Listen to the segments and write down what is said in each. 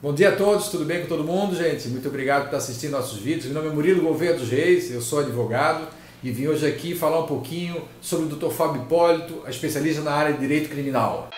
Bom dia a todos, tudo bem com todo mundo, gente? Muito obrigado por estar assistindo nossos vídeos. Meu nome é Murilo Gouveia dos Reis, eu sou advogado e vim hoje aqui falar um pouquinho sobre o Dr. Fábio Hipólito, especialista na área de direito criminal.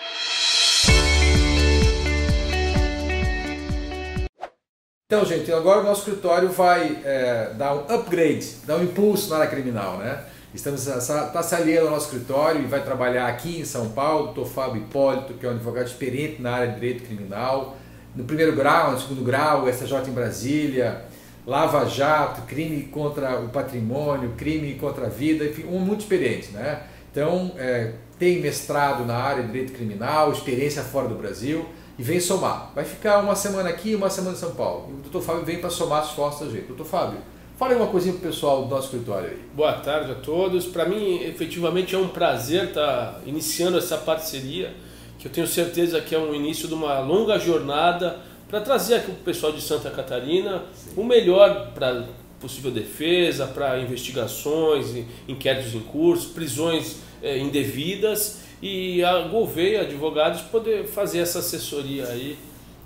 Então, gente, agora o nosso escritório vai é, dar um upgrade, dar um impulso na área criminal, né? Estamos está se aliando ao nosso escritório e vai trabalhar aqui em São Paulo, o Dr. Fábio Hipólito, que é um advogado experiente na área de direito criminal, no primeiro grau, no segundo grau, SJ em Brasília, Lava Jato, crime contra o patrimônio, crime contra a vida, enfim, um muito experiente, né? Então, é, tem mestrado na área de direito criminal, experiência fora do Brasil e vem somar. Vai ficar uma semana aqui e uma semana em São Paulo. E o doutor Fábio vem para somar as forças da gente. Doutor Fábio, fala uma coisinha para o pessoal do nosso escritório aí. Boa tarde a todos. Para mim, efetivamente, é um prazer estar tá iniciando essa parceria que eu tenho certeza que é um início de uma longa jornada para trazer aqui para o pessoal de Santa Catarina Sim. o melhor para possível defesa, para investigações, inquéritos em curso, prisões é, indevidas e a Gouveia Advogados poder fazer essa assessoria aí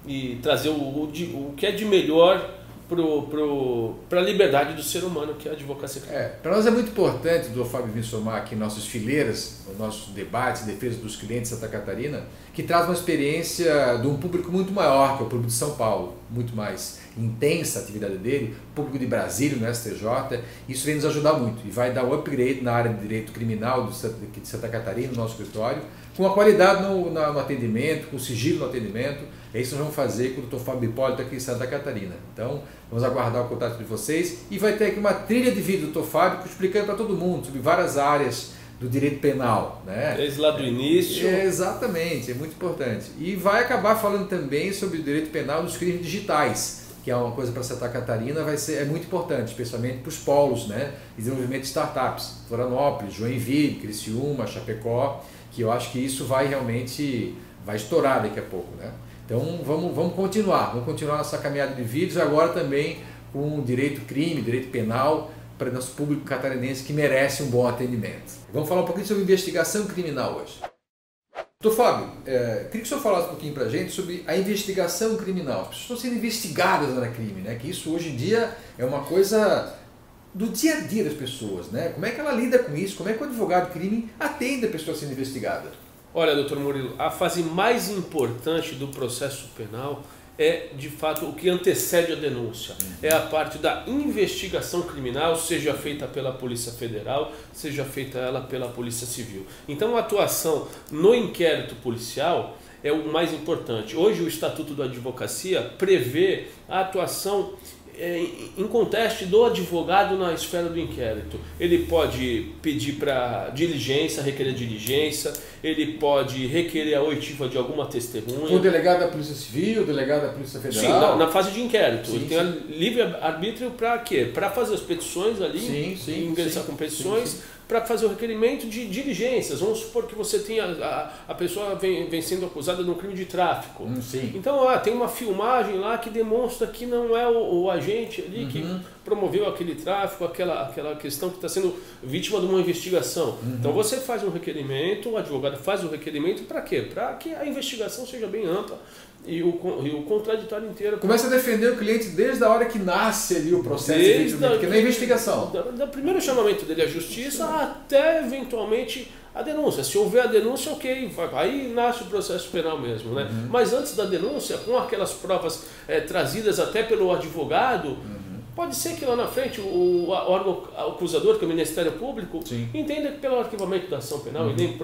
e trazer o, o, o que é de melhor para a liberdade do ser humano, que é a advocacia. É, para nós é muito importante, do Fábio vir somar aqui nossas fileiras, os nossos debates, defesa dos clientes de Santa Catarina, que traz uma experiência de um público muito maior, que é o público de São Paulo, muito mais intensa a atividade dele, público de Brasília, no STJ, isso vem nos ajudar muito e vai dar um upgrade na área de direito criminal de Santa Catarina, no nosso escritório, com a qualidade no, no atendimento, com sigilo no atendimento, é isso que nós vamos fazer com o Dr. Fábio Hipólito aqui em Santa Catarina. Então, vamos aguardar o contato de vocês e vai ter aqui uma trilha de vídeo do Dr. Fábio explicando para todo mundo sobre várias áreas do direito penal. Né? Desde lá do início. É, exatamente, é muito importante. E vai acabar falando também sobre o direito penal dos crimes digitais que é uma coisa para Santa Catarina, vai ser, é muito importante, especialmente para os polos, né? Desenvolvimento de startups, Florianópolis, Joinville, Criciúma, Chapecó, que eu acho que isso vai realmente, vai estourar daqui a pouco, né? Então vamos, vamos continuar, vamos continuar nossa caminhada de vídeos, agora também com direito crime, direito penal, para nosso público catarinense que merece um bom atendimento. Vamos falar um pouquinho sobre investigação criminal hoje. Doutor Fábio, é, queria que o senhor falasse um pouquinho para a gente sobre a investigação criminal. As pessoas estão sendo investigadas na crime, né? que isso hoje em dia é uma coisa do dia a dia das pessoas. Né? Como é que ela lida com isso? Como é que o advogado crime atende a pessoa sendo investigada? Olha, doutor Murilo, a fase mais importante do processo penal é de fato o que antecede a denúncia. É a parte da investigação criminal, seja feita pela Polícia Federal, seja feita ela pela Polícia Civil. Então a atuação no inquérito policial é o mais importante. Hoje o Estatuto da Advocacia prevê a atuação é, em conteste do advogado na esfera do inquérito. Ele pode pedir para diligência, requerer diligência, ele pode requerer a oitiva de alguma testemunha. O delegado da Polícia Civil, o delegado da Polícia Federal? Sim, na, na fase de inquérito. Sim, ele tem livre arbítrio para quê? Para fazer as petições ali, sim, sim, ingressar com petições para fazer o requerimento de diligências. Vamos supor que você tenha a, a pessoa vem, vem sendo acusada de um crime de tráfico. Hum, então ah, tem uma filmagem lá que demonstra que não é o, o agente ali uhum. que promoveu aquele tráfico, aquela, aquela questão que está sendo vítima de uma investigação. Uhum. Então você faz um requerimento, o advogado faz o requerimento para quê? Para que a investigação seja bem ampla e o, e o contraditório inteiro. Começa a defender o cliente desde a hora que nasce ali o processo, desde que na investigação. Da, da primeiro chamamento dele à justiça Sim. até eventualmente a denúncia. Se houver a denúncia, ok, aí nasce o processo penal mesmo. Né? Uhum. Mas antes da denúncia, com aquelas provas é, trazidas até pelo advogado. Uhum Pode ser que lá na frente o órgão acusador, que é o Ministério Público, Sim. entenda que pelo arquivamento da ação penal uhum. e nem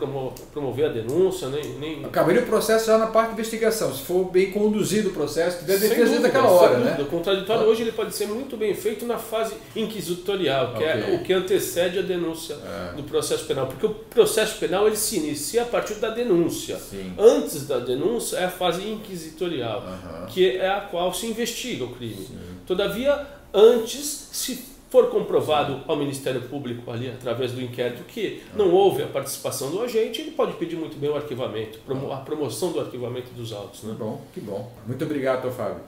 promover a denúncia, nem. nem... Acabaria o processo já na parte de investigação, se for bem conduzido o processo, tiver defesa daquela hora. Né? O contraditório ah. hoje ele pode ser muito bem feito na fase inquisitorial, que é okay. é o que antecede a denúncia é. do processo penal. Porque o processo penal ele se inicia a partir da denúncia. Sim. Antes da denúncia é a fase inquisitorial, uhum. que é a qual se investiga o crime. Sim. Todavia, antes, se for comprovado ao Ministério Público ali através do inquérito que não houve a participação do agente, ele pode pedir muito bem o arquivamento, a promoção do arquivamento dos autos. Né? Que bom, que bom. Muito obrigado, Fábio.